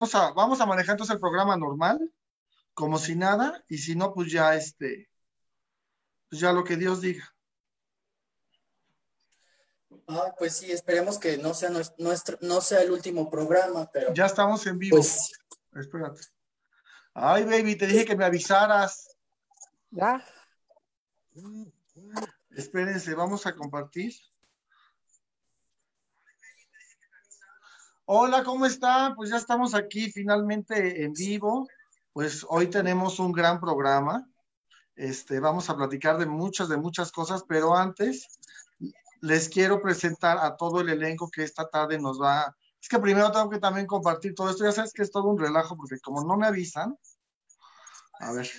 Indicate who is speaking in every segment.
Speaker 1: a, vamos a manejar entonces el programa normal, como si nada, y si no, pues ya este, pues ya lo que Dios diga.
Speaker 2: Ah, pues sí, esperemos que no sea nuestro, no sea el último programa, pero.
Speaker 1: Ya estamos en vivo. Pues... Espérate. Ay, baby, te dije que me avisaras.
Speaker 3: ¿Ya?
Speaker 1: Espérense, vamos a compartir. Hola, ¿cómo está? Pues ya estamos aquí finalmente en vivo. Pues hoy tenemos un gran programa. Este, vamos a platicar de muchas, de muchas cosas, pero antes les quiero presentar a todo el elenco que esta tarde nos va. Es que primero tengo que también compartir todo esto. Ya sabes que es todo un relajo, porque como no me avisan. A ver.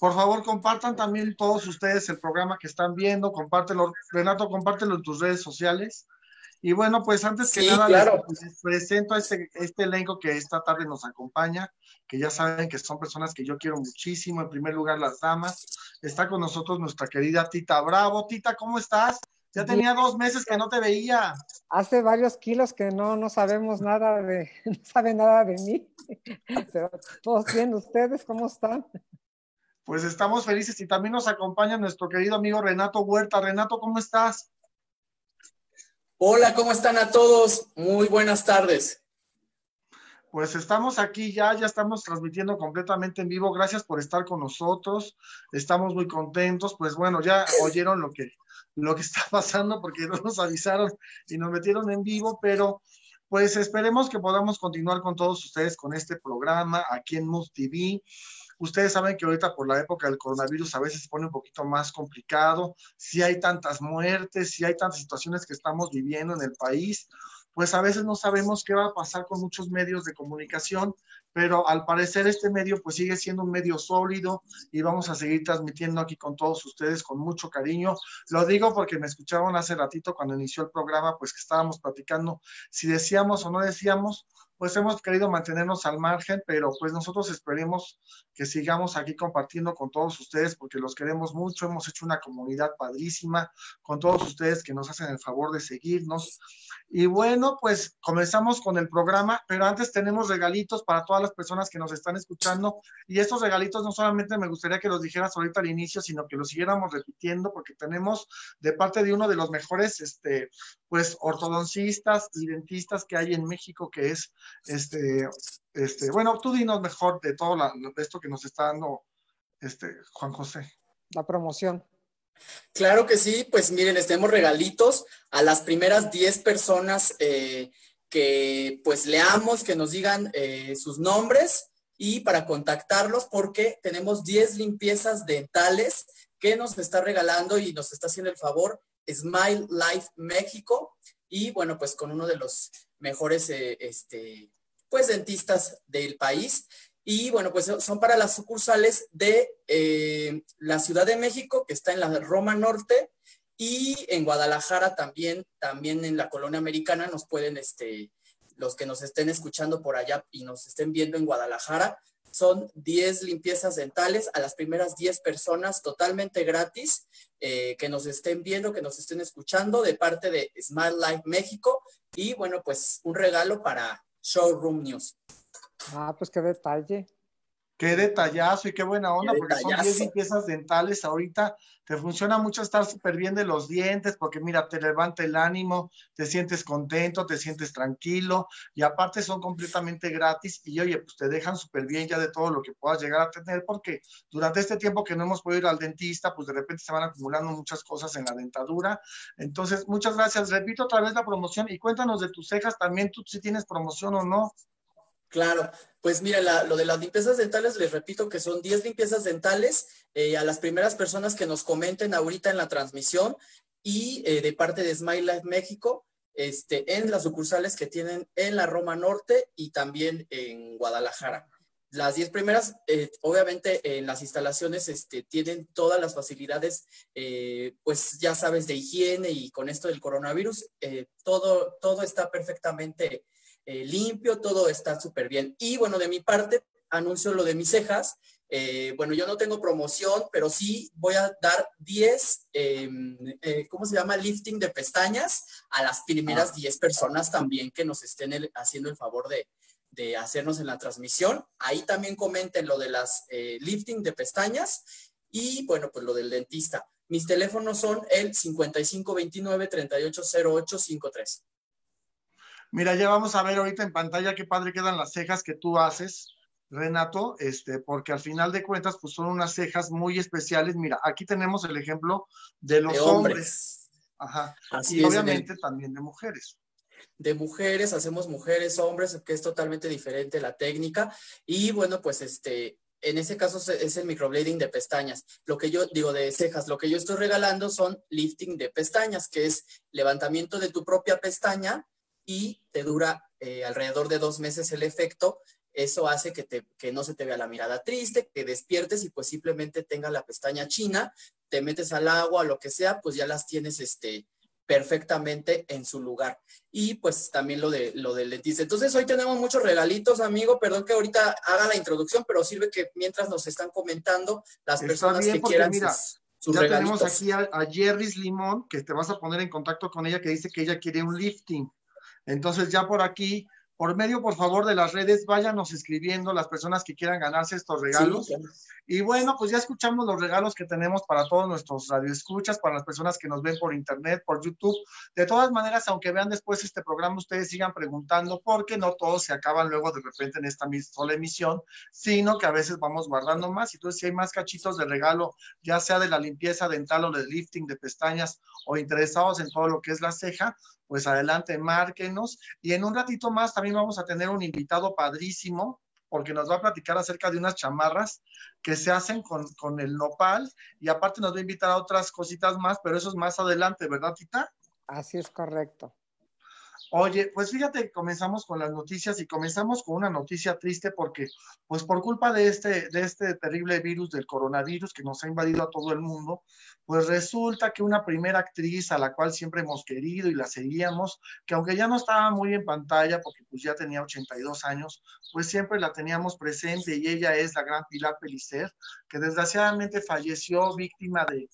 Speaker 1: Por favor, compartan también todos ustedes el programa que están viendo. Compártelo. Renato, compártelo en tus redes sociales y bueno, pues antes que nada les, presento a este, este elenco que esta tarde nos acompaña, que ya saben que son personas que yo quiero muchísimo. En primer lugar, las damas. Está con nosotros nuestra querida Tita Bravo. Tita, ¿cómo estás? Ya tenía dos meses que no te veía.
Speaker 3: Hace varios kilos que no, no sabemos nada de, no saben nada de mí. Pero todos bien, ¿ustedes cómo están?
Speaker 1: Pues estamos felices y también nos acompaña nuestro querido amigo Renato Huerta. Renato, ¿cómo estás?
Speaker 2: Hola, ¿cómo están a todos? Muy buenas tardes.
Speaker 1: Pues estamos aquí ya, ya estamos transmitiendo completamente en vivo. Gracias por estar con nosotros. Estamos muy contentos. Pues bueno, ya oyeron lo que, lo que está pasando porque no nos avisaron y nos metieron en vivo, pero pues esperemos que podamos continuar con todos ustedes con este programa aquí en Move TV. Ustedes saben que ahorita por la época del coronavirus a veces se pone un poquito más complicado, si hay tantas muertes, si hay tantas situaciones que estamos viviendo en el país, pues a veces no sabemos qué va a pasar con muchos medios de comunicación, pero al parecer este medio pues sigue siendo un medio sólido y vamos a seguir transmitiendo aquí con todos ustedes con mucho cariño. Lo digo porque me escucharon hace ratito cuando inició el programa, pues que estábamos platicando si decíamos o no decíamos, pues hemos querido mantenernos al margen, pero pues nosotros esperemos que sigamos aquí compartiendo con todos ustedes porque los queremos mucho, hemos hecho una comunidad padrísima con todos ustedes que nos hacen el favor de seguirnos. Y bueno, pues comenzamos con el programa, pero antes tenemos regalitos para todas las personas que nos están escuchando y estos regalitos no solamente me gustaría que los dijeras ahorita al inicio, sino que los siguiéramos repitiendo porque tenemos de parte de uno de los mejores, este, pues ortodoncistas y dentistas que hay en México, que es este, este, bueno, tú dinos mejor de todo esto que nos está dando este, Juan José.
Speaker 3: La promoción.
Speaker 2: Claro que sí, pues miren, les tenemos regalitos a las primeras 10 personas eh, que pues leamos, que nos digan eh, sus nombres y para contactarlos porque tenemos 10 limpiezas dentales que nos está regalando y nos está haciendo el favor Smile Life México y bueno, pues con uno de los mejores eh, este, pues dentistas del país. Y bueno, pues son para las sucursales de eh, la Ciudad de México, que está en la Roma Norte, y en Guadalajara también, también en la colonia americana nos pueden, este, los que nos estén escuchando por allá y nos estén viendo en Guadalajara, son 10 limpiezas dentales a las primeras 10 personas totalmente gratis eh, que nos estén viendo, que nos estén escuchando de parte de Smart Life México y bueno, pues un regalo para Showroom News.
Speaker 3: Ah, pues qué detalle.
Speaker 1: Qué detallazo y qué buena onda, porque son 10 limpiezas dentales ahorita. Te funciona mucho estar súper bien de los dientes, porque mira, te levanta el ánimo, te sientes contento, te sientes tranquilo, y aparte son completamente gratis. Y oye, pues te dejan súper bien ya de todo lo que puedas llegar a tener, porque durante este tiempo que no hemos podido ir al dentista, pues de repente se van acumulando muchas cosas en la dentadura. Entonces, muchas gracias. Repito otra vez la promoción y cuéntanos de tus cejas también, tú si tienes promoción o no.
Speaker 2: Claro, pues mira, lo de las limpiezas dentales, les repito que son 10 limpiezas dentales eh, a las primeras personas que nos comenten ahorita en la transmisión y eh, de parte de Smile Life México, este, en las sucursales que tienen en la Roma Norte y también en Guadalajara. Las 10 primeras, eh, obviamente en las instalaciones este, tienen todas las facilidades, pues ya sabes, de higiene y con esto del coronavirus, todo, todo está perfectamente eh, limpio, todo está súper bien. Y bueno, de mi parte, anuncio lo de mis cejas. Eh, bueno, yo no tengo promoción, pero sí voy a dar 10, em, eh, ¿cómo se llama? Lifting de pestañas a las primeras 10 ah. personas también que nos estén haciendo el favor de, de hacernos en la transmisión. Ahí también comenten lo de las lifting de pestañas y bueno, pues lo del dentista. Mis teléfonos son el 5529-380853.
Speaker 1: Mira, ya vamos a ver ahorita en pantalla qué padre quedan las cejas que tú haces, Renato, este, porque al final de cuentas, pues son unas cejas muy especiales. Mira, aquí tenemos el ejemplo de los hombres. Ajá. y obviamente también de mujeres
Speaker 2: de mujeres, hacemos mujeres, hombres, que es totalmente diferente la técnica. Y bueno, pues este, en ese caso es el microblading de pestañas. Lo que yo digo de cejas, lo que yo estoy regalando son lifting de pestañas, que es levantamiento de tu propia pestaña y te dura eh, alrededor de dos meses el efecto. Eso hace que, te, que no se te vea la mirada triste, que despiertes y pues simplemente tenga la pestaña china, te metes al agua, lo que sea, pues ya las tienes este, perfectamente en su lugar. Y pues también lo, de, lo del dentista. Entonces hoy tenemos muchos regalitos, amigo. Perdón que ahorita haga la introducción, pero sirve que mientras nos están comentando las personas que quieran
Speaker 1: mira, ya tenemos aquí a, a Jerry's Limón, que te vas a poner en contacto con ella, que dice que ella quiere un lifting. Entonces ya por aquí por medio, por favor, de las redes, váyanos escribiendo las personas que quieran ganarse estos regalos. Y bueno, pues ya escuchamos los regalos que tenemos para todos nuestros radioescuchas, para las personas que nos ven por internet, por YouTube. De todas maneras, aunque vean después este programa, ustedes sigan preguntando, porque no todos se acaban luego de repente en esta sola emisión, sino que a veces vamos guardando más. Entonces, si hay más cachitos de regalo, ya sea de la limpieza dental o del lifting de pestañas o interesados en todo lo que es la ceja, pues adelante, márquenos. Y en un ratito más también vamos a tener un invitado padrísimo, porque nos va a platicar acerca de unas chamarras que se hacen con, con, el nopal y aparte nos va a invitar a otras cositas más, pero eso es más adelante, ¿verdad, Tita?
Speaker 3: Así es correcto.
Speaker 1: Oye, pues fíjate, comenzamos con las noticias y comenzamos con una noticia triste porque, pues por culpa de este, de este terrible virus del coronavirus que nos ha invadido a todo el mundo, pues resulta que una primera actriz a la cual siempre hemos querido y la seguíamos, que aunque ya no estaba muy en pantalla porque pues ya tenía 82 años, pues siempre la teníamos presente y ella es la gran Pilar Pelicer, que desgraciadamente falleció víctima de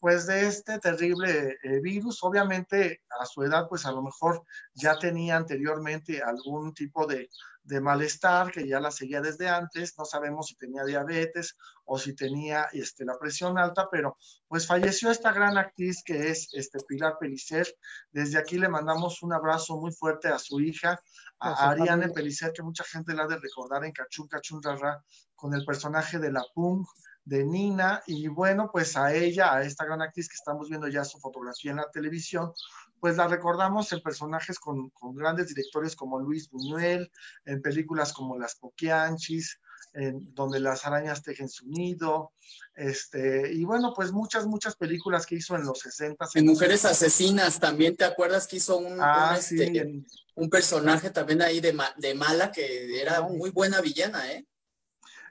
Speaker 1: pues de este terrible eh, virus. Obviamente a su edad, pues a lo mejor ya tenía anteriormente algún tipo de, de, malestar que ya la seguía desde antes. No sabemos si tenía diabetes o si tenía este, la presión alta, pero pues falleció esta gran actriz que es este, Pilar Pelicer. Desde aquí le mandamos un abrazo muy fuerte a su hija, a Ariane Pelicer, que mucha gente la ha de recordar en Cachún Cachún Rara con el personaje de la Pung de Nina y bueno, pues a ella, a esta gran actriz que estamos viendo ya su fotografía en la televisión, pues la recordamos en personajes con, con grandes directores como Luis Buñuel, en películas como Las Poquianchis, en donde las arañas tejen su nido, este, y bueno, pues muchas, muchas películas que hizo en los 60.
Speaker 2: En Mujeres Asesinas también, ¿te acuerdas que hizo un, ah, un, este, un personaje también ahí de, de mala que era muy buena villana, ¿eh?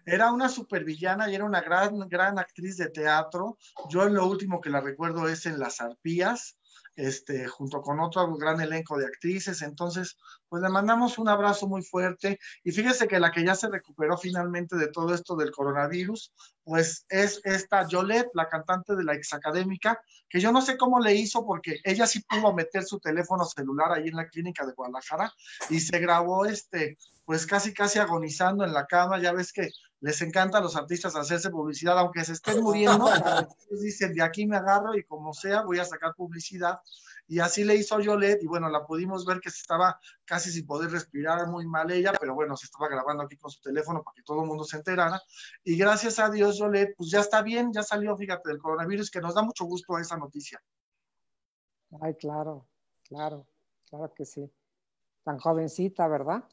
Speaker 1: Era una supervillana y era una gran, gran actriz de teatro. Yo lo último que la recuerdo es en Las Arpías, este, junto con otro gran elenco de actrices. Entonces, pues le mandamos un abrazo muy fuerte. Y fíjese que la que ya se recuperó finalmente de todo esto del coronavirus, pues es esta Yolette, la cantante de la ex académica, que yo no sé cómo le hizo porque ella sí pudo meter su teléfono celular ahí en la clínica de Guadalajara y se grabó este, pues casi casi agonizando en la cama. Ya ves que les encanta a los artistas hacerse publicidad, aunque se estén muriendo, dicen, de aquí me agarro y como sea, voy a sacar publicidad. Y así le hizo Yolette, y bueno, la pudimos ver que se estaba casi sin poder respirar, muy mal ella, pero bueno, se estaba grabando aquí con su teléfono para que todo el mundo se enterara. Y gracias a Dios, Yolette, pues ya está bien, ya salió, fíjate, del coronavirus, que nos da mucho gusto esa noticia.
Speaker 3: Ay, claro, claro, claro que sí. Tan jovencita, ¿verdad?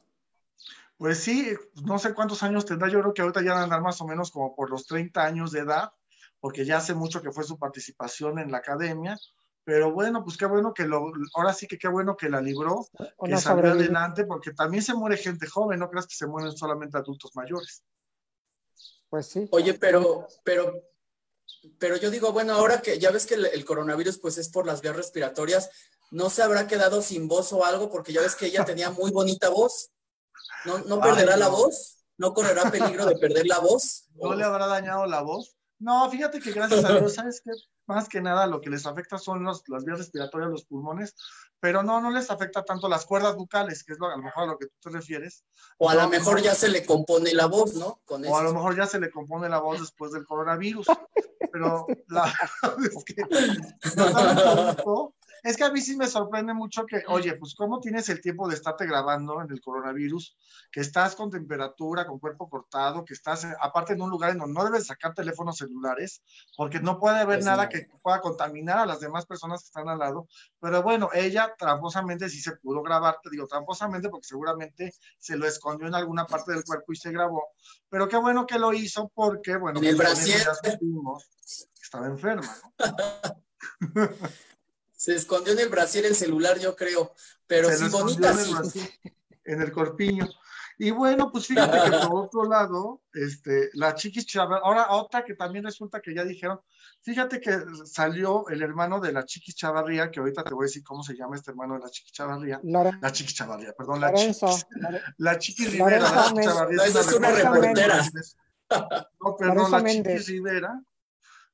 Speaker 1: Pues sí, no sé cuántos años tendrá, yo creo que ahorita ya van a andar más o menos como por los 30 años de edad, porque ya hace mucho que fue su participación en la academia, pero bueno, pues qué bueno que lo, ahora sí que qué bueno que la libró, que salió adelante, porque también se muere gente joven, no creas que se mueren solamente adultos mayores.
Speaker 3: Pues sí.
Speaker 2: Oye, pero, pero, pero yo digo, bueno, ahora que ya ves que el, el coronavirus pues es por las vías respiratorias, ¿no se habrá quedado sin voz o algo? Porque ya ves que ella tenía muy bonita voz. ¿No, perderá la voz? ¿No correrá peligro de perder la voz?
Speaker 1: ¿No le habrá dañado la voz? No, fíjate que gracias a Dios, ¿sabes qué? Más que nada lo que les afecta son los, las vías respiratorias, los pulmones, pero no, no les afecta tanto las cuerdas bucales, que es lo, a lo mejor a lo que tú te refieres.
Speaker 2: O a lo mejor ya se le compone la voz, ¿no?
Speaker 1: Con o a lo mejor ya se le compone la voz después del coronavirus. Pero la es que es que a mí sí me sorprende mucho que, oye, pues cómo tienes el tiempo de estarte grabando en el coronavirus, que estás con temperatura, con cuerpo cortado, que estás aparte en un lugar en donde no debes sacar teléfonos celulares, porque no puede haber nada que pueda contaminar a las demás personas que están al lado. Pero bueno, ella tramposamente sí se pudo grabar, te digo tramposamente porque seguramente se lo escondió en alguna parte del cuerpo y se grabó. Pero qué bueno que lo hizo porque, bueno,
Speaker 2: en el Brasil
Speaker 1: estaba enferma, ¿no?
Speaker 2: Se escondió en el Brasil el celular, yo creo, pero sí bonita sí.
Speaker 1: en el corpiño. Y bueno, pues fíjate que por otro lado, este, la Chiquis Chavarría, ahora otra que también resulta que ya dijeron, fíjate que salió el hermano de la Chiquis Chavarría, que ahorita te voy a decir cómo se llama este hermano de la Chiquis Chavarría. la Chiquis Chavarría, perdón, la Chiquis, la Chiquis Rivera.
Speaker 2: La es una reportera.
Speaker 1: No, perdón, la Chiquis Rivera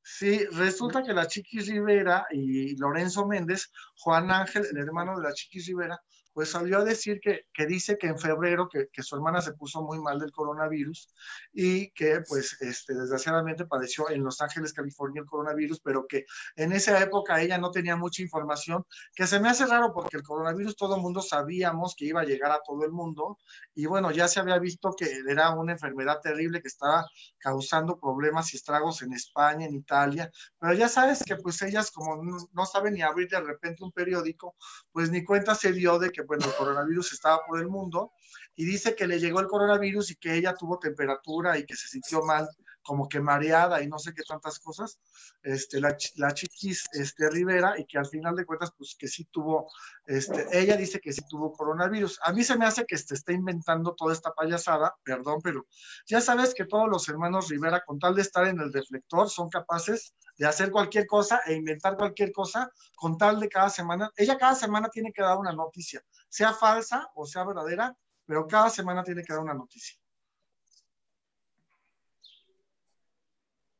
Speaker 1: Sí, resulta que la Chiquis Rivera y Lorenzo Méndez, Juan Ángel, el hermano de la Chiquis Rivera, pues salió a decir que, que dice que en febrero que, que, su hermana se puso muy mal del coronavirus y que pues este, desgraciadamente padeció en Los Ángeles, California el coronavirus, pero que en esa época ella no tenía mucha información, que se me hace raro porque el coronavirus todo el mundo sabíamos que iba a llegar a todo el mundo y bueno, ya se había visto que era una enfermedad terrible que estaba causando problemas y estragos en España, en Italia, pero ya sabes que pues ellas como no, no saben ni abrir de repente un periódico, pues ni cuenta se dio de que bueno, el coronavirus estaba por el mundo y dice que le llegó el coronavirus y que ella tuvo temperatura y que se sintió mal como que mareada y no sé qué tantas cosas, este, la, la chiquis este, Rivera, y que al final de cuentas, pues que sí tuvo, este, ella dice que sí tuvo coronavirus. A mí se me hace que se está inventando toda esta payasada, perdón, pero ya sabes que todos los hermanos Rivera, con tal de estar en el deflector, son capaces de hacer cualquier cosa e inventar cualquier cosa con tal de cada semana. Ella cada semana tiene que dar una noticia, sea falsa o sea verdadera, pero cada semana tiene que dar una noticia.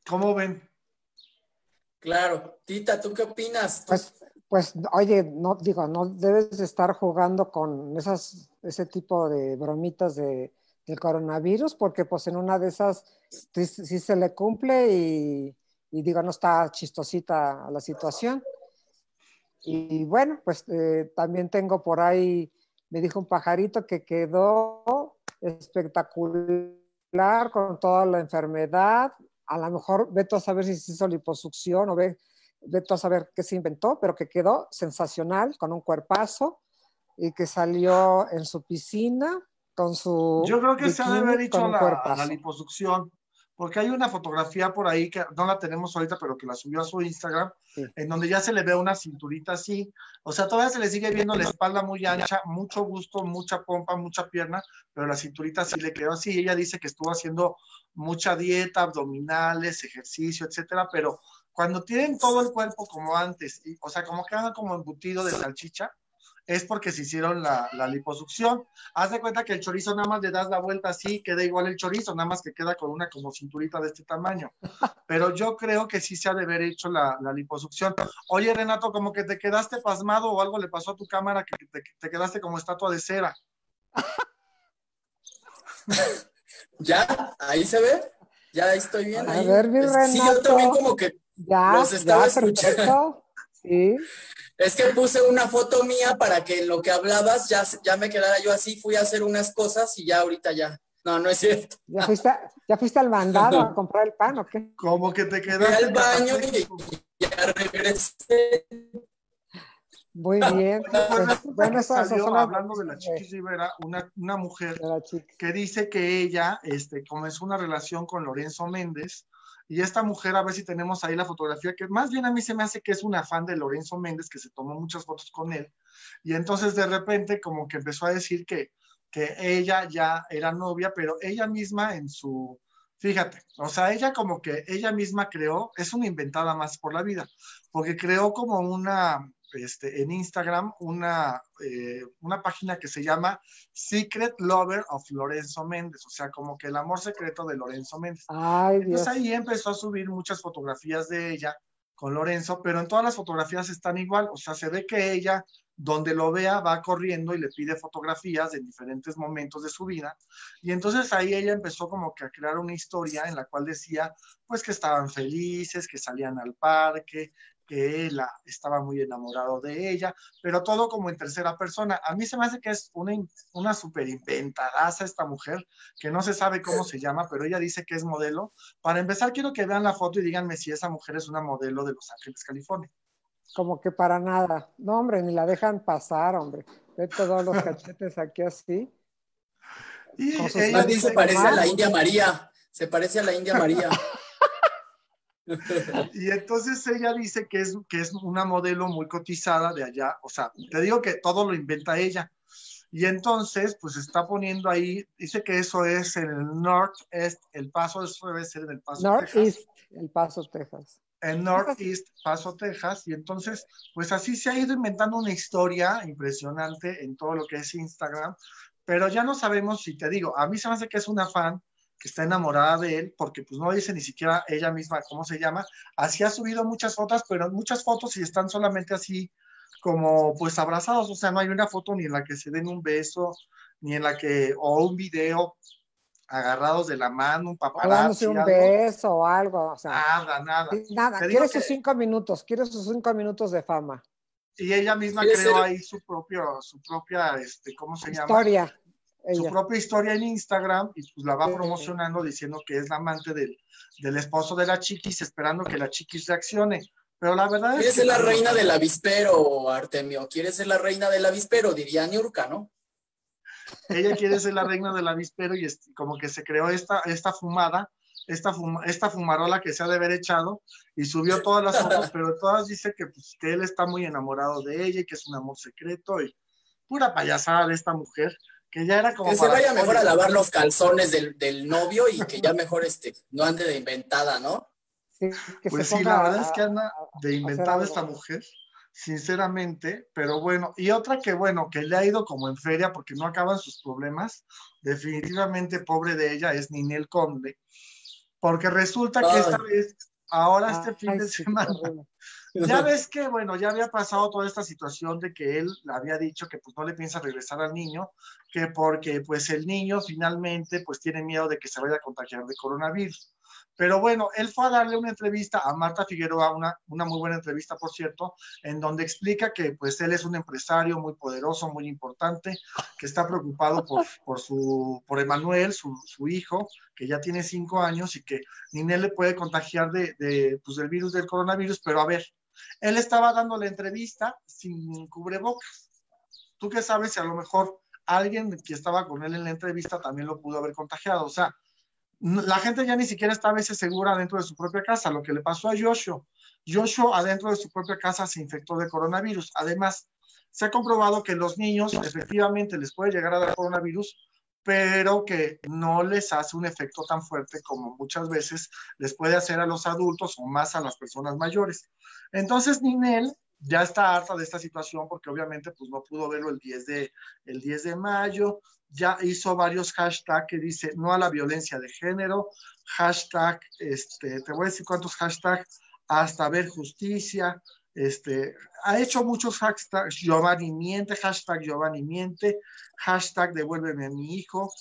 Speaker 1: ¿Cómo ven?
Speaker 2: Claro. Tita, ¿tú qué opinas?
Speaker 3: Pues, pues, oye, no digo, no debes estar jugando con esas, ese tipo de bromitas de, del coronavirus, porque pues en una de esas sí, se le cumple y, digo, no está chistosita la situación. Y bueno, pues eh, también tengo por ahí, me dijo un pajarito que quedó espectacular con toda la enfermedad, a lo mejor veto a saber si se hizo liposucción o ve, veto a saber qué se inventó, pero que quedó sensacional, con un cuerpazo y que salió en su piscina con su...
Speaker 1: Yo creo que se ha de haber hecho la, la, liposucción, porque hay una fotografía por ahí que no la tenemos ahorita, pero que la subió a su Instagram, en donde ya se le ve una cinturita así, o sea, todavía se le sigue viendo la espalda muy ancha, mucho gusto, mucha pompa, mucha pierna, pero la cinturita sí le quedó así. Ella dice que estuvo haciendo mucha dieta, abdominales, ejercicio, etcétera, pero cuando tienen todo el cuerpo como antes, o sea, como quedan como embutido de salchicha, es porque se hicieron la, liposucción. Haz de cuenta que el chorizo nada más le das la vuelta así, queda igual el chorizo, nada más que queda con una como cinturita de este tamaño. Pero yo creo que sí se ha de haber hecho la, liposucción. Oye, Renato, como que te quedaste pasmado o algo le pasó a tu cámara que te, quedaste como estatua de cera.
Speaker 2: ¿Ya? ¿Ahí se ve? Ya ahí estoy bien.
Speaker 3: A ver, mi Renato.
Speaker 2: Sí, yo también como que
Speaker 3: ya, los estaba escuchando. Sí.
Speaker 2: Es que puse una foto mía para que en lo que hablabas ya, ya me quedara yo así, fui a hacer unas cosas y ya ahorita ya. No, no es cierto.
Speaker 3: ¿Ya fuiste, ya fuiste al mandado a comprar el pan o qué?
Speaker 1: Como que te quedaste.
Speaker 2: Fui al baño y ya regresé.
Speaker 3: Muy bien.
Speaker 1: Bueno, salió hablando de la Chiquis Rivera, una, una mujer que dice que ella este, comenzó una relación con Lorenzo Méndez y esta mujer, a ver si tenemos ahí la fotografía, que más bien a mí se me hace que es una fan de Lorenzo Méndez, que se tomó muchas fotos con él. Y entonces de repente como que empezó a decir que, que ella ya era novia, pero ella misma en su, fíjate, o sea, ella como que ella misma creó, es una inventada más por la vida, porque creó como una, este, en Instagram una, eh, una página que se llama Secret Lover of Lorenzo Méndez, o sea, como que el amor secreto de Lorenzo Méndez. Entonces ahí empezó a subir muchas fotografías de ella con Lorenzo, pero en todas las fotografías están igual, o sea, se ve que ella donde lo vea va corriendo y le pide fotografías en diferentes momentos de su vida. Y entonces ahí ella empezó como que a crear una historia en la cual decía pues que estaban felices, que salían al parque, que él estaba muy enamorado de ella, pero todo como en tercera persona. A mí se me hace que es una, una super inventadaza esta mujer, que no se sabe cómo se llama, pero ella dice que es modelo. Para empezar, quiero que vean la foto y díganme si esa mujer es una modelo de Los Ángeles, California.
Speaker 3: Como que para nada. No, hombre, ni la dejan pasar, hombre. Ve todos los cachetes aquí así.
Speaker 2: Y ella se parece a la India María. Se parece a la India María.
Speaker 1: y entonces ella dice que es, que es una modelo muy cotizada de allá, o sea, te digo que todo lo inventa ella. Y entonces, pues está poniendo ahí, dice que eso es el Northeast, el paso, eso debe ser en el paso
Speaker 3: Northeast, el paso Texas.
Speaker 1: En Northeast, Paso, Texas, y entonces, pues así se ha ido inventando una historia impresionante en todo lo que es Instagram, pero ya no sabemos si te digo, a mí se me hace que es una fan que está enamorada de él, porque pues no dice ni siquiera ella misma cómo se llama. Así ha subido muchas fotos, pero muchas fotos y están solamente así como pues abrazados, o sea, no hay una foto ni en la que se den un beso, ni en la que, o un video agarrados de la mano, un paparazzi.
Speaker 3: un beso o algo, o sea.
Speaker 1: Nada, nada.
Speaker 3: Nada, quiere sus cinco minutos, quiere sus cinco minutos de fama.
Speaker 1: Y ella misma creó ahí su propio, su propia, este, ¿cómo se llama?
Speaker 3: Historia
Speaker 1: su propia historia en Instagram y pues la va promocionando diciendo que es la amante del, del esposo de la chiquis, esperando que la chiquis reaccione. Pero la verdad
Speaker 2: es que. ser la reina del avispero, Artemio. Quieres ser la reina del avispero, diría Niurka, ¿no?
Speaker 1: Ella quiere ser la reina del avispero y como que se creó esta, esta fumada, esta, esta fumarola que se ha de haber echado y subió todas las fotos, pero todas dice que, pues, que él está muy enamorado de ella y que es un amor secreto y pura payasada de esta mujer que ya era como.
Speaker 2: Que se vaya mejor a lavar los calzones del, del, novio y que ya mejor este, no ande de inventada, ¿no?
Speaker 1: Sí, pues sí, la verdad es que anda de inventada esta mujer, sinceramente, pero bueno, y otra que bueno, que le ha ido como en feria porque no acaban sus problemas, definitivamente pobre de ella es Ninel Conde, porque resulta que esta vez, ahora este fin de semana, ya ves que, bueno, ya había pasado toda esta situación de que él había dicho que pues no le piensa regresar al niño, que porque pues el niño finalmente pues tiene miedo de que se vaya a contagiar de coronavirus. Pero bueno, él fue a darle una entrevista a Marta Figueroa, una, una muy buena entrevista, por cierto, en donde explica que pues él es un empresario muy poderoso, muy importante, que está preocupado por, por, su, por Emanuel, su, su hijo, que ya tiene cinco años y que Ninel le puede contagiar de, de, pues, del virus del coronavirus, pero a ver, él estaba dando la entrevista sin cubrebocas. ¿Tú qué sabes si a lo mejor alguien que estaba con él en la entrevista también lo pudo haber contagiado? O sea, la gente ya ni siquiera está a veces segura dentro de su propia casa. Lo que le pasó a Joshua, Joshua adentro de su propia casa se infectó de coronavirus. Además, se ha comprobado que los niños efectivamente les puede llegar a dar coronavirus, pero que no les hace un efecto tan fuerte como muchas veces les puede hacer a los adultos o más a las personas mayores. Entonces, Ninel ya está harta de esta situación porque obviamente pues no pudo verlo el 10 de, el 10 de mayo, ya hizo varios hashtags que dice no a la violencia de género, hashtag, este, te voy a decir cuántos hashtags, hasta ver justicia, este, ha hecho muchos hashtags, Giovanni miente, hashtag Giovanni miente, hashtag devuélveme a mi hijo,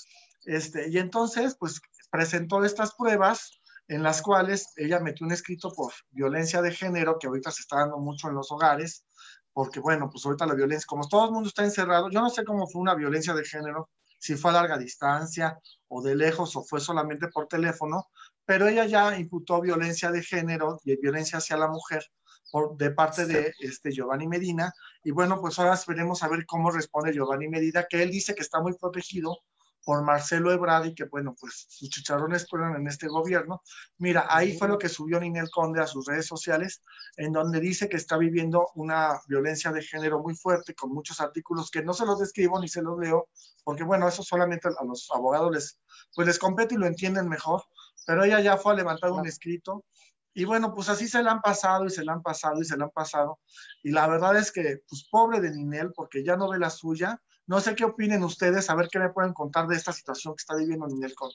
Speaker 1: este, y entonces pues presentó estas pruebas en las cuales ella metió un escrito por violencia de género que ahorita se está dando mucho en los hogares, porque bueno, pues ahorita la violencia, como todo el mundo está encerrado, yo no sé cómo fue una violencia de género, si fue a larga distancia o de lejos o fue solamente por teléfono, pero ella ya imputó violencia de género y violencia hacia la mujer por, de parte de este Giovanni Medina. Y bueno, pues ahora esperemos a ver cómo responde Giovanni Medina, que él dice que está muy protegido por Marcelo Ebrard y que bueno, pues sus chicharrones fueron en este gobierno. Mira, ahí fue lo que subió Ninel Conde a sus redes sociales, en donde dice que está viviendo una violencia de género muy fuerte, con muchos artículos que no se los describo ni se los leo, porque bueno, eso solamente a los abogados les, pues les compete y lo entienden mejor, pero ella ya fue a levantar un escrito Y bueno, pues así se la han pasado y se la han pasado y se la han pasado. Y la verdad es que, pues pobre de Ninel, porque ya no ve la suya. No sé qué opinen ustedes, a ver qué me pueden contar de esta situación que está viviendo Ninel Conde.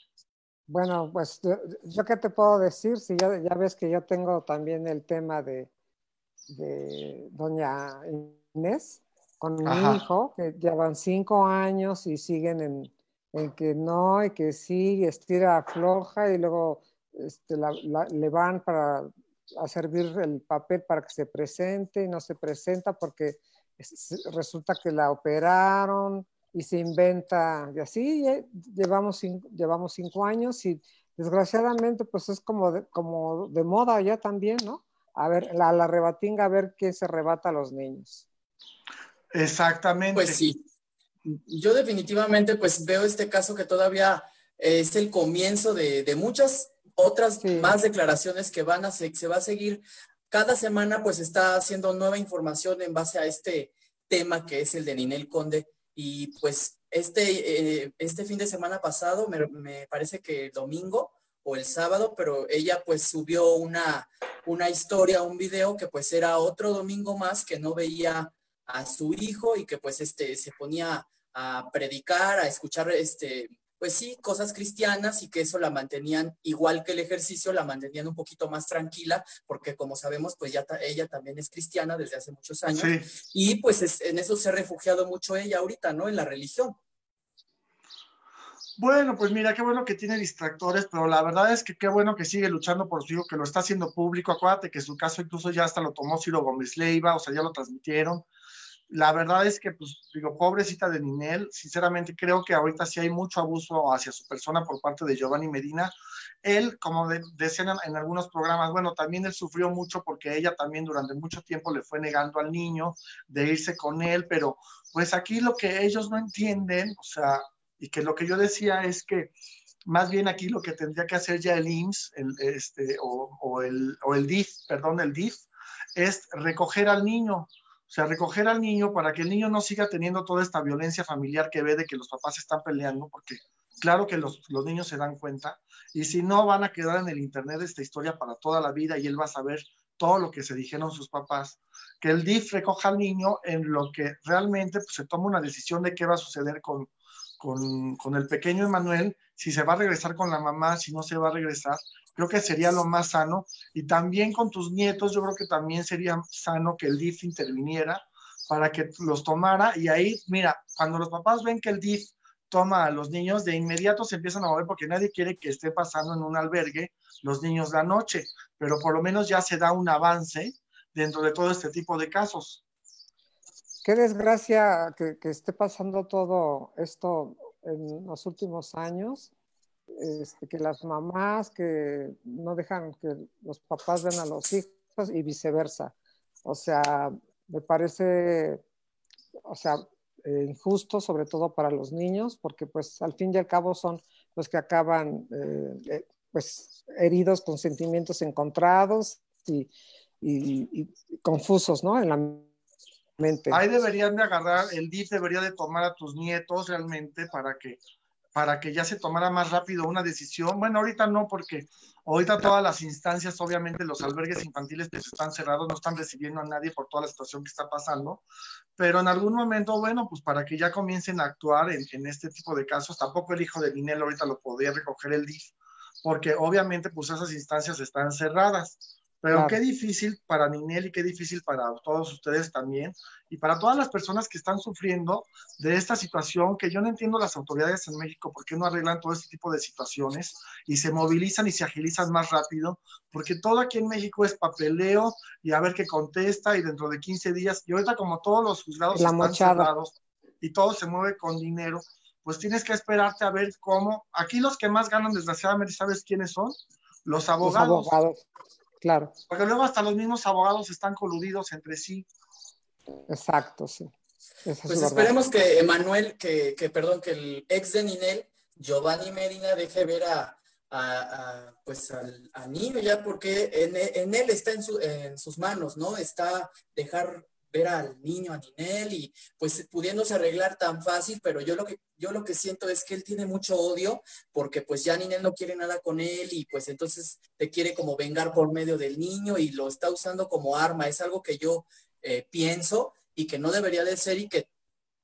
Speaker 3: Bueno, pues yo, qué te puedo decir, si ya, ya, ves que yo tengo también el tema de, de doña Inés con mi hijo, que llevan cinco años y siguen en, en que no y que sí, estira, afloja y luego este, le van para a servir el papel para que se presente y no se presenta porque resulta que la operaron y se inventa y así llevamos cinco, llevamos cinco años y desgraciadamente pues es como de, como de moda ya también, ¿no? A ver, la, la rebatinga, a ver quién se rebata a los niños.
Speaker 1: Exactamente.
Speaker 2: Pues sí. Yo definitivamente pues veo este caso que todavía es el comienzo de, de muchas otras más declaraciones que van a se, se va a seguir. Cada semana pues está haciendo nueva información en base a este tema que es el de Ninel Conde y pues este, eh, este fin de semana pasado, me, me, parece que el domingo o el sábado, pero ella pues subió una, una historia, un video que pues era otro domingo más que no veía a su hijo y que pues este se ponía a predicar, a escuchar este pues sí, cosas cristianas y que eso la mantenían, igual que el ejercicio, la mantenían un poquito más tranquila, porque como sabemos, pues ya ella también es cristiana desde hace muchos años. Y pues en eso se ha refugiado mucho ella ahorita, ¿no? En la religión.
Speaker 1: Bueno, pues mira, qué bueno que tiene distractores, pero la verdad es que qué bueno que sigue luchando por su hijo, que lo está haciendo público. Acuérdate que su caso incluso ya hasta lo tomó Ciro Gómez Leiva, o sea, ya lo transmitieron la verdad es que, pues, digo, pobrecita de Ninel, sinceramente creo que ahorita sí hay mucho abuso hacia su persona por parte de Giovanni Medina. Él, como decían en algunos programas, bueno, también él sufrió mucho porque ella también durante mucho tiempo le fue negando al niño de irse con él, pero pues aquí lo que ellos no entienden, o sea, y que lo que yo decía es que más bien aquí lo que tendría que hacer ya el IMSS, este, o, el, o el DIF, perdón, el DIF, es recoger al niño o sea, recoger al niño para que el niño no siga teniendo toda esta violencia familiar que ve de que los papás están peleando, porque claro que los, los niños se dan cuenta, y si no, van a quedar en el Internet esta historia para toda la vida y él va a saber todo lo que se dijeron sus papás, que el DIF recoja al niño en lo que realmente pues, se toma una decisión de qué va a suceder con, con, con, el pequeño Emanuel, si se va a regresar con la mamá, si no se va a regresar, creo que sería lo más sano. Y también con tus nietos, yo creo que también sería sano que el DIF interviniera para que los tomara. Y ahí, mira, cuando los papás ven que el DIF toma a los niños, de inmediato se empiezan a mover porque nadie quiere que esté pasando en un albergue los niños la noche, pero por lo menos ya se da un avance dentro de todo este tipo de casos.
Speaker 3: Qué desgracia que, esté pasando todo esto en los últimos años este, que las mamás que no dejan que los papás ven a los hijos y viceversa. O sea, me parece, o sea, eh, injusto, sobre todo para los niños, porque pues al fin y al cabo son los que acaban eh, eh, pues heridos con sentimientos encontrados y, confusos, ¿no?
Speaker 1: Ahí deberían de agarrar, el DIF debería de tomar a tus nietos realmente para que para que ya se tomara más rápido una decisión. Bueno, ahorita no, porque ahorita todas las instancias, obviamente los albergues infantiles pues están cerrados, no están recibiendo a nadie por toda la situación que está pasando, pero en algún momento, bueno, pues para que ya comiencen a actuar en, en este tipo de casos, tampoco el hijo de Ninel ahorita lo podría recoger el DIF, porque obviamente pues esas instancias están cerradas. Pero qué difícil para Ninel y qué difícil para todos ustedes también y para todas las personas que están sufriendo de esta situación, que yo no entiendo las autoridades en México por qué no arreglan todo este tipo de situaciones y se movilizan y se agilizan más rápido, porque todo aquí en México es papeleo y a ver qué contesta y dentro de 15 días, y ahorita como todos los juzgados están cerrados y todo se mueve con dinero, pues tienes que esperarte a ver cómo. Aquí los que más ganan, desgraciadamente, ¿sabes quiénes son? Los abogados. Los abogados
Speaker 3: Claro.
Speaker 1: Porque luego hasta los mismos abogados están coludidos entre sí.
Speaker 3: Exacto, sí.
Speaker 2: pues esperemos que Emanuel, que, que, perdón, que el ex de Ninel, Giovanni Medina, deje ver a, a, pues al, niño ya, porque en, en él está en, su, en, sus manos, ¿no? Está dejar ver al niño, a Ninel, y pues pudiéndose arreglar tan fácil, pero yo lo que, yo lo que siento es que él tiene mucho odio porque pues ya Ninel no quiere nada con él y pues entonces te quiere como vengar por medio del niño y lo está usando como arma. Es algo que yo eh, pienso y que no debería de ser y que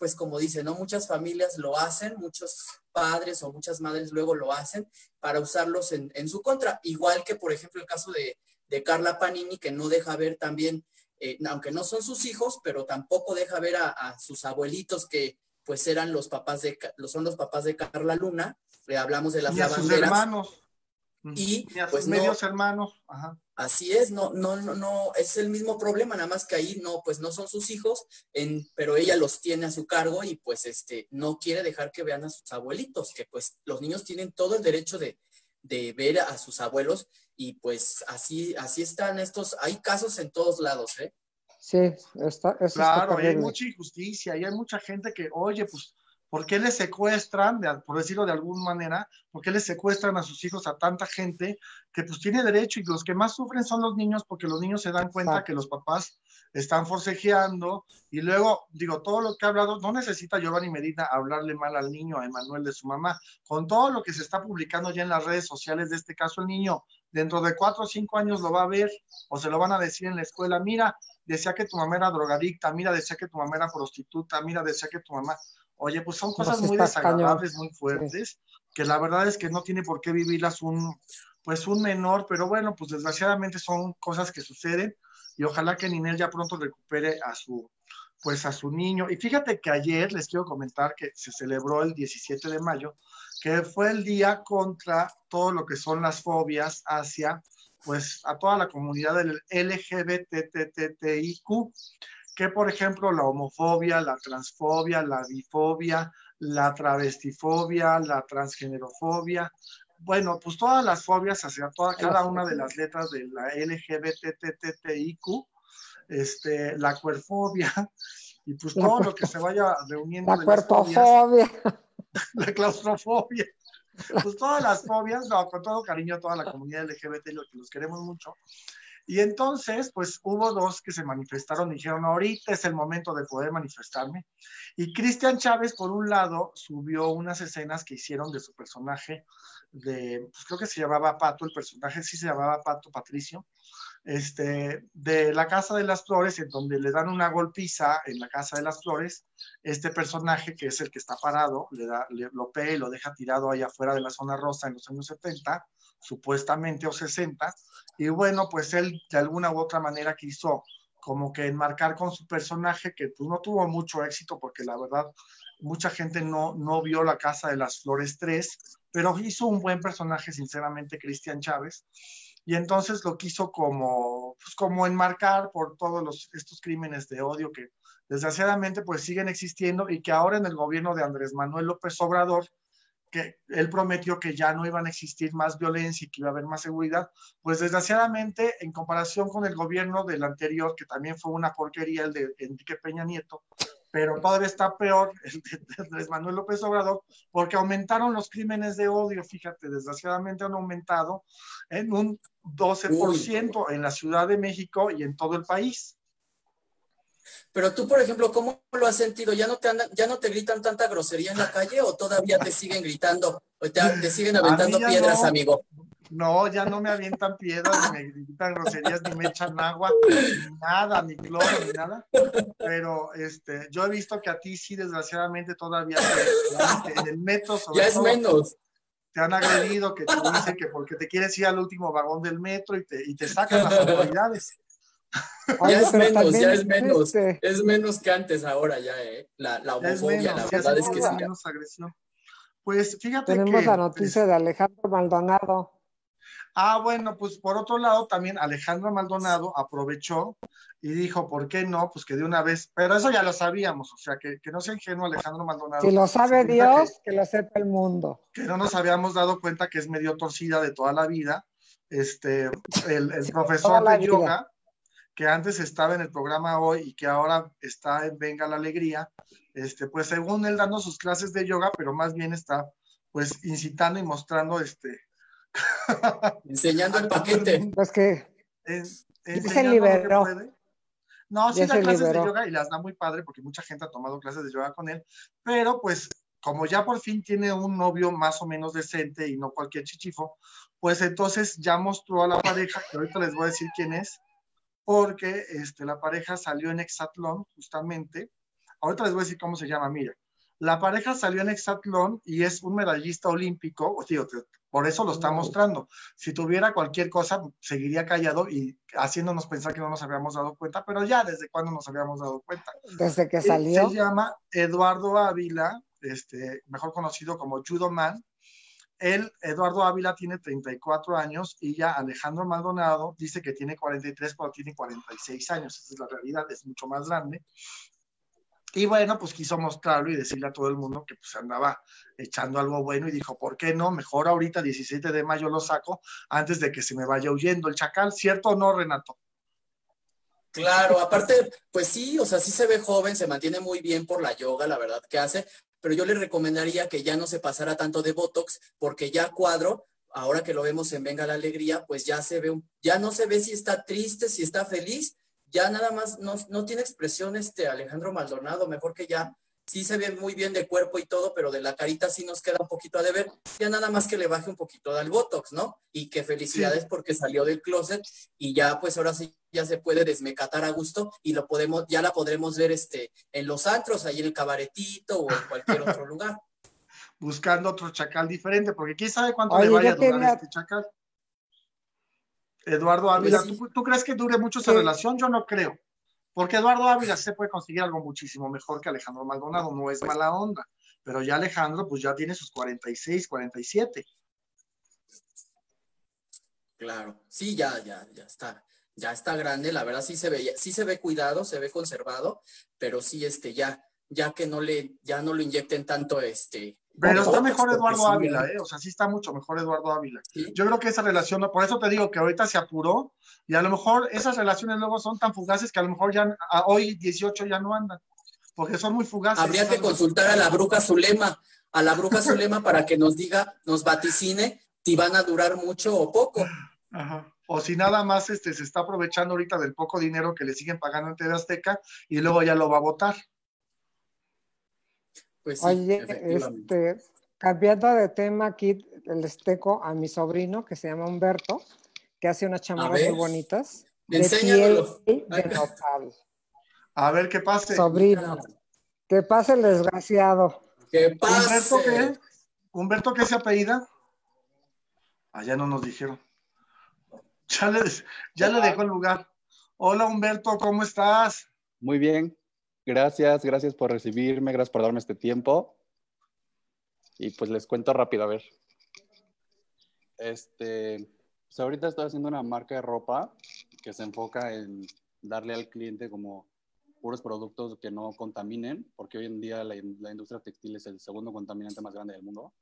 Speaker 2: pues como dice, ¿no? Muchas familias lo hacen, muchos padres o muchas madres luego lo hacen para usarlos en, su contra. Igual que, por ejemplo, el caso de, Carla Panini, que no deja ver también, eh, aunque no son sus hijos, pero tampoco deja ver a, sus abuelitos que pues eran los papás de, son los papás de Carla Luna. Le hablamos de las
Speaker 1: y a sus hermanos.
Speaker 2: Y,
Speaker 1: a sus pues medios hermanos. Ajá.
Speaker 2: Así es, no, no, no, no, es el mismo problema, nada más que ahí no, pues no son sus hijos, en, pero ella los tiene a su cargo y pues este, no quiere dejar que vean a sus abuelitos, que pues los niños tienen todo el derecho de, ver a sus abuelos y pues así, así están estos, hay casos en todos lados, ¿eh?
Speaker 3: Sí, está, eso
Speaker 1: claro, hay mucha injusticia y hay mucha gente que, oye, pues ¿Por qué les secuestran, por decirlo de alguna manera, por qué les secuestran a sus hijos a tanta gente que pues tiene derecho y los que más sufren son los niños porque los niños se dan cuenta que los papás están forcejeando y luego, digo, todo lo que ha hablado, no necesita Giovanni Medina hablarle mal al niño, a Emanuel de su mamá, con todo lo que se está publicando ya en las redes sociales de este caso, el niño dentro de cuatro o cinco años lo va a ver o se lo van a decir en la escuela, mira, decía que tu mamá era drogadicta, mira, decía que tu mamá era prostituta, mira, decía que tu mamá, Oye, pues son cosas muy desagradables, muy fuertes, que la verdad es que no tiene por qué vivirlas un, pues un menor, pero bueno, pues desgraciadamente son cosas que suceden y ojalá que Ninel ya pronto recupere a su, pues a su niño. Y fíjate que ayer les quiero comentar que se celebró el 17 de mayo, que fue el día contra todo lo que son las fobias hacia, pues a toda la comunidad del LGBTTIQ que por ejemplo la homofobia, la transfobia, la bifobia, la travestifobia, la transgenerofobia, bueno, pues todas las fobias hacia toda, cada una de las letras de la LGBTTTIQ, este, la cuerfobia, y pues todo lo que se vaya reuniendo.
Speaker 3: La cuerpofobia.
Speaker 1: La claustrofobia. Pues todas las fobias, con todo cariño a toda la comunidad LGBT, los que los queremos mucho, y entonces, pues hubo dos que se manifestaron y dijeron, ahorita es el momento de poder manifestarme. Y Cristian Chávez, por un lado, subió unas escenas que hicieron de su personaje, de, pues creo que se llamaba Pato, el personaje sí se llamaba Pato Patricio, este, de la Casa de las Flores, en donde le dan una golpiza en la Casa de las Flores, este personaje que es el que está parado, le da, lo y lo deja tirado allá afuera de la zona rosa en los años 70, supuestamente, o 60, y bueno, pues él de alguna u otra manera quiso como que enmarcar con su personaje, que pues no tuvo mucho éxito porque la verdad mucha gente no, no vio La Casa de las Flores 3, pero hizo un buen personaje, sinceramente, Cristian Chávez. Y entonces lo quiso como, pues como enmarcar por todos los, estos crímenes de odio que desgraciadamente pues siguen existiendo y que ahora en el gobierno de Andrés Manuel López Obrador que él prometió que ya no iban a existir más violencia y que iba a haber más seguridad, pues desgraciadamente en comparación con el gobierno del anterior, que también fue una porquería, el de Enrique Peña Nieto, pero todavía está peor el de Andrés Manuel López Obrador, porque aumentaron los crímenes de odio, fíjate, desgraciadamente han aumentado en un 12% en la Ciudad de México y en todo el país.
Speaker 2: Pero tú, por ejemplo, ¿cómo lo has sentido? ¿Ya no te, ya no te gritan tanta grosería en la calle o todavía te siguen gritando o te, siguen aventando piedras, amigo?
Speaker 1: No, ya no me avientan piedras, ni me gritan groserías, ni me echan agua, ni nada, ni cloro, ni nada. Pero este, yo he visto que a ti sí, desgraciadamente, todavía en el metro,
Speaker 2: ya es menos.
Speaker 1: Te han agredido, que te dicen que porque te quieres ir al último vagón del metro y te, y te sacan las autoridades
Speaker 2: ya es menos, ya es menos. Este es menos que antes ahora ya, ¿eh? La, la homofobia, la verdad es, que sí.
Speaker 1: Menos agresión. Pues fíjate
Speaker 3: Tenemos la noticia de Alejandro Maldonado.
Speaker 1: Ah, bueno, pues por otro lado también Alejandro Maldonado aprovechó y dijo, ¿por qué no? Pues que de una vez, pero eso ya lo sabíamos, o sea, que, que no sea ingenuo Alejandro Maldonado.
Speaker 3: Si lo sabe Dios, que, lo sepa el mundo.
Speaker 1: Que no nos habíamos dado cuenta que es medio torcida de toda la vida. Este, el, el profesor de yoga, que antes estaba en el programa hoy y que ahora está en Venga la Alegría, este, pues según él dando sus clases de yoga, pero más bien está pues incitando y mostrando este...
Speaker 2: Enseñando el paquete.
Speaker 3: Pues que se liberó.
Speaker 1: No, sí da clases de yoga y las da muy padre porque mucha gente ha tomado clases de yoga con él, pero pues como ya por fin tiene un novio más o menos decente y no cualquier chichifo, pues entonces ya mostró a la pareja, que ahorita les voy a decir quién es, porque este, la pareja salió en Exatlón justamente. Ahorita les voy a decir cómo se llama, mira. La pareja salió en Exatlón y es un medallista olímpico, o tío, por eso lo está mostrando. Si tuviera cualquier cosa, seguiría callado y haciéndonos pensar que no nos habíamos dado cuenta, pero ya desde cuándo nos habíamos dado cuenta.
Speaker 3: Desde que salió.
Speaker 1: Se llama Eduardo Ávila, este, mejor conocido como Judo Man. Él, Eduardo Ávila, tiene 34 años y ya Alejandro Maldonado dice que tiene 43, pero tiene 46 años. Esa es la realidad, es mucho más grande. Y bueno, pues quiso mostrarlo y decirle a todo el mundo que pues andaba echando algo bueno y dijo, ¿por qué no? Mejor ahorita 17 de mayo lo saco antes de que se me vaya huyendo el chacal, ¿cierto o no, Renato?
Speaker 2: Claro, aparte, pues sí, o sea, sí se ve joven, se mantiene muy bien por la yoga, la verdad que hace, pero yo le recomendaría que ya no se pasara tanto de Botox, porque ya cuadro, ahora que lo vemos en Venga la Alegría, pues ya se ve, ya no se ve si está triste, si está feliz, ya nada más no, no tiene expresión este Alejandro Maldonado, mejor que ya sí se ve muy bien de cuerpo y todo, pero de la carita sí nos queda un poquito a deber. Ya nada más que le baje un poquito al Botox, ¿no? Y que felicidades porque salió del closet y ya pues ahora sí ya se puede desmecatar a gusto y lo podemos, ya la podremos ver este, en los antros, ahí en el cabaretito o en cualquier otro lugar.
Speaker 1: Buscando otro chacal diferente, porque quién sabe cuánto le vaya a durar este chacal. Eduardo Ávila, pues ¿tú, crees que dure mucho esa relación? Yo no creo. Porque Eduardo Ávila se puede conseguir algo muchísimo mejor que Alejandro Maldonado, no es mala onda. Pero ya Alejandro, pues ya tiene sus 46, 47.
Speaker 2: Claro, sí, ya, ya, ya está, ya está grande, la verdad sí se ve, sí se ve cuidado, se ve conservado, pero sí, este, ya, ya que no le, ya no lo inyecten tanto, este,
Speaker 1: pero está mejor Eduardo Ávila, ¿eh? O sea, sí está mucho mejor Eduardo Ávila. Yo creo que esa relación, por eso te digo que ahorita se apuró y a lo mejor esas relaciones luego son tan fugaces que a lo mejor ya hoy 18 ya no andan, porque son muy fugaces.
Speaker 2: Habría que consultar a la bruja Zulema, a la bruja Zulema para que nos diga, nos vaticine si van a durar mucho o poco.
Speaker 1: Ajá. O si nada más este, se está aprovechando ahorita del poco dinero que le siguen pagando en TV Azteca y luego ya lo va a votar.
Speaker 3: Pues Oye, este, cambiando de tema aquí, les tengo a mi sobrino que se llama Humberto, que hace unas chamarras muy bonitas.
Speaker 2: Enséñalo.
Speaker 3: De nopal.
Speaker 1: A ver qué pase.
Speaker 3: Sobrino. Que pase el desgraciado.
Speaker 2: Que pase.
Speaker 1: ¿Humberto qué? ¿Humberto qué se apellida? Allá no nos dijeron. Ya le, ya le dejó el lugar. Hola Humberto, ¿cómo estás?
Speaker 4: Muy bien. Gracias, gracias por recibirme, gracias por darme este tiempo. Y pues les cuento rápido, a ver. Este, pues ahorita estoy haciendo una marca de ropa que se enfoca en darle al cliente como puros productos que no contaminen, porque hoy en día la, industria textil es el segundo contaminante más grande del mundo.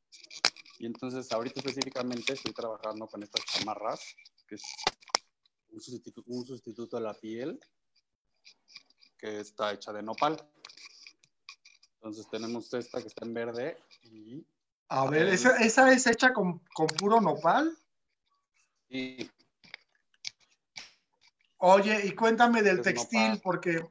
Speaker 4: Y entonces ahorita específicamente estoy trabajando con estas chamarras, que es un sustituto, un sustituto la piel que está hecha de nopal. Entonces tenemos esta que está en verde y...
Speaker 1: A ver, ¿esa, es hecha con, puro nopal?
Speaker 4: Sí.
Speaker 1: Oye, y cuéntame del textil, porque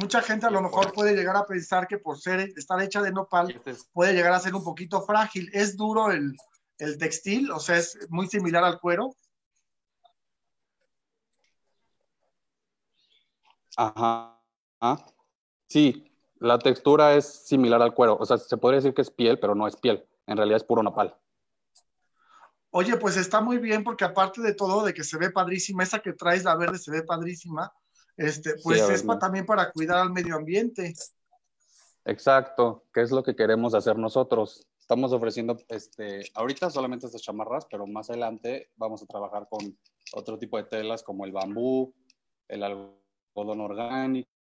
Speaker 1: mucha gente a lo mejor puede llegar a pensar que por ser estar hecha de nopal este puede llegar a ser un poquito frágil. ¿Es duro el, el textil? O sea, es muy similar al cuero.
Speaker 4: Ajá. Sí, la textura es similar al cuero. O sea, se podría decir que es piel, pero no es piel. En realidad es puro nopal.
Speaker 1: Oye, pues está muy bien porque aparte de todo, de que se ve padrísima, esa que traes, la verde, se ve padrísima, este, pues es también para cuidar al medio ambiente.
Speaker 4: Exacto, que es lo que queremos hacer nosotros. Estamos ofreciendo, este, ahorita solamente estas chamarras, pero más adelante vamos a trabajar con otro tipo de telas como el bambú, el algodón orgánico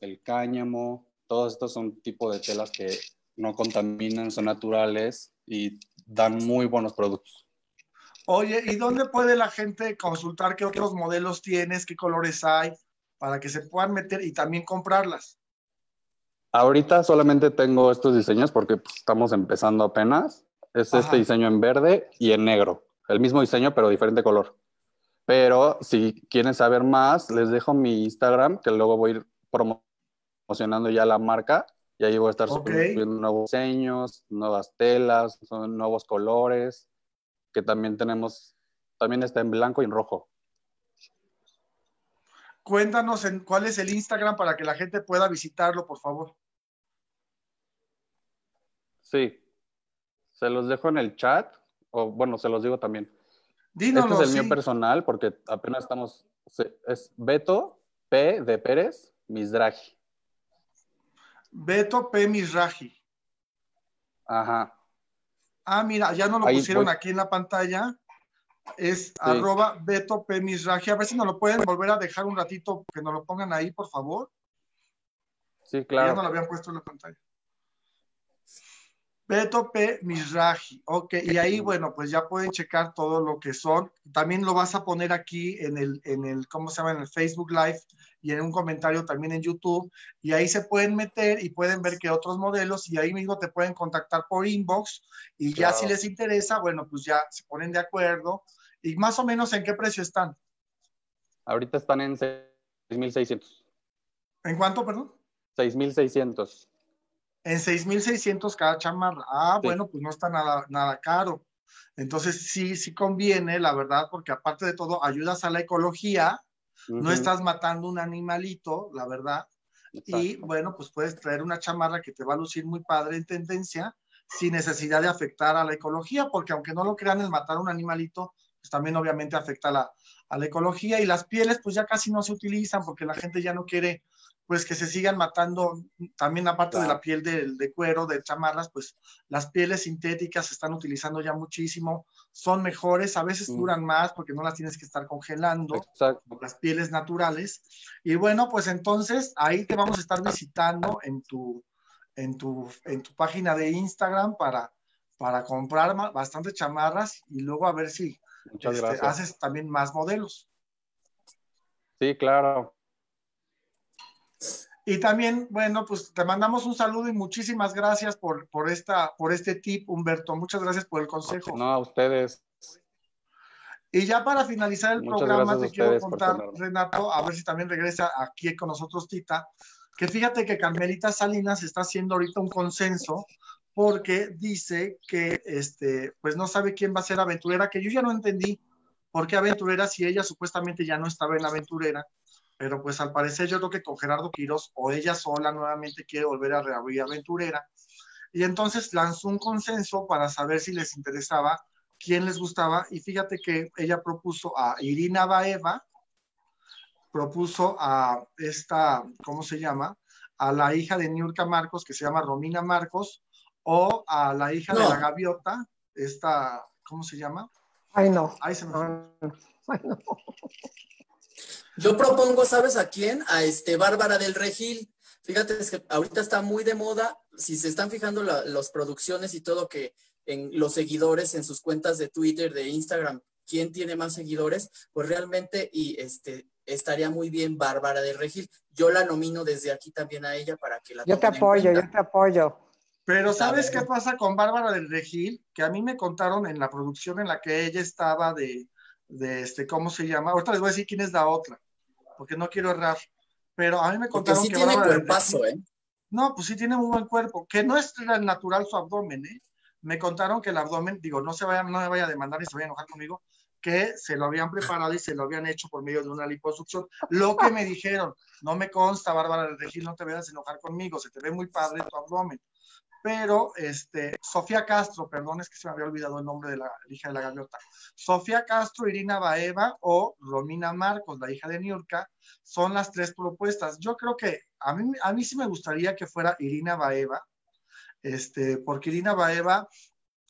Speaker 4: el cáñamo, todos estos son tipos de telas que no contaminan, son naturales y dan muy buenos productos.
Speaker 1: Oye, ¿y dónde puede la gente consultar qué otros modelos tienes, qué colores hay, para que se puedan meter y también comprarlas?
Speaker 4: Ahorita solamente tengo estos diseños porque pues, estamos empezando apenas. Es este diseño en verde y en negro. El mismo diseño, pero diferente color. Pero si quieren saber más, les dejo mi Instagram, que luego voy a ir promocionando ya la marca. Y ahí voy a estar subiendo nuevos diseños, nuevas telas, nuevos colores, que también tenemos, también está en blanco y en rojo.
Speaker 1: Cuéntanos en cuál es el Instagram para que la gente pueda visitarlo, por favor.
Speaker 4: Sí, se los dejo en el chat, o bueno, se los digo también.
Speaker 1: Dínoslo,
Speaker 4: este es el mío personal porque apenas estamos, es Beto P de Pérez Misdragi.
Speaker 1: Beto P Misraji.
Speaker 4: Ajá.
Speaker 1: Ah, mira, ya nos lo pusieron aquí en la pantalla. Es arroba Beto P Misraji. A ver si nos lo pueden volver a dejar un ratito, que nos lo pongan ahí, por favor.
Speaker 4: Sí, claro.
Speaker 1: Ya no lo habían puesto en la pantalla. Beto P. Misraji. Ok, y ahí, bueno, pues ya pueden checar todo lo que son. También lo vas a poner aquí en el, en el, ¿cómo se llama? En el Facebook Live y en un comentario también en YouTube. Y ahí se pueden meter y pueden ver que otros modelos y ahí mismo te pueden contactar por inbox. Y ya si les interesa, bueno, pues ya se ponen de acuerdo. ¿Y más o menos en qué precio están?
Speaker 4: Ahorita están en 6.600.
Speaker 1: ¿En cuánto, perdón?
Speaker 4: 6.600
Speaker 1: en 6.600 cada chamarra. Ah, bueno, pues no está nada, nada caro. Entonces sí, sí conviene, la verdad, porque aparte de todo, ayudas a la ecología, no estás matando un animalito, la verdad. Y bueno, pues puedes traer una chamarra que te va a lucir muy padre en tendencia, sin necesidad de afectar a la ecología, porque aunque no lo crean, el matar un animalito, pues también obviamente afecta a la, a la ecología. Y las pieles, pues ya casi no se utilizan, porque la gente ya no quiere pues que se sigan matando, también aparte de la piel de, cuero, de chamarras, pues las pieles sintéticas se están utilizando ya muchísimo, son mejores, a veces mm. duran más porque no las tienes que estar congelando, las pieles naturales. Y bueno, pues entonces ahí te vamos a estar visitando en tu, en tu, en tu página de Instagram para, para comprar bastantes chamarras y luego a ver si este, haces también más modelos.
Speaker 4: Sí, claro.
Speaker 1: Y también, bueno, pues te mandamos un saludo y muchísimas gracias por, por, esta, por este tip, Humberto. Muchas gracias por el consejo.
Speaker 4: No, a ustedes.
Speaker 1: Y ya para finalizar el programa, te quiero contar, Renato, a ver si también regresa aquí con nosotros Tita, que fíjate que Carmelita Salinas está haciendo ahorita un consenso porque dice que, este, pues no sabe quién va a ser aventurera, que yo ya no entendí por qué aventurera si ella supuestamente ya no estaba en la aventurera pero pues al parecer yo creo que con Gerardo Quiroz o ella sola nuevamente quiere volver a reabrir Aventurera. Y entonces lanzó un consenso para saber si les interesaba, quién les gustaba, y fíjate que ella propuso a Irina Baeva, propuso a esta, ¿cómo se llama? A la hija de Niurka Marcos, que se llama Romina Marcos, o a la hija de la gaviota, esta, ¿cómo se llama?
Speaker 3: Ay, no.
Speaker 1: Ay, se me Ay, no.
Speaker 2: Yo propongo, ¿sabes a quién? A este Bárbara del Regil. Fíjate, es que ahorita está muy de moda. Si se están fijando las producciones y todo que en los seguidores, en sus cuentas de Twitter, de Instagram, quién tiene más seguidores, pues realmente y este estaría muy bien Bárbara del Regil. Yo la nomino desde aquí también a ella para que la
Speaker 3: Yo te apoyo, yo te apoyo.
Speaker 1: Pero ¿sabes qué pasa con Bárbara del Regil? Que a mí me contaron en la producción en la que ella estaba de, de este, ¿cómo se llama? Ahorita les voy a decir quién es la otra porque no quiero errar. Pero a mí me contaron
Speaker 2: sí tiene cuerpazo, ¿eh?
Speaker 1: No, pues sí tiene muy buen cuerpo, que no es natural su abdomen, ¿eh? Me contaron que el abdomen, digo, no se vaya, no me vaya a demandar y se vaya a enojar conmigo, que se lo habían preparado y se lo habían hecho por medio de una liposucción. Lo que me dijeron, no me consta, Bárbara de Regil, no te vayas a enojar conmigo, se te ve muy padre tu abdomen pero este, Sofía Castro, perdón, es que se me había olvidado el nombre de la hija de la gaviota. Sofía Castro, Irina Baeva o Romina Marcos, la hija de Niurka, son las tres propuestas. Yo creo que a mí, a mí sí me gustaría que fuera Irina Baeva, este, porque Irina Baeva,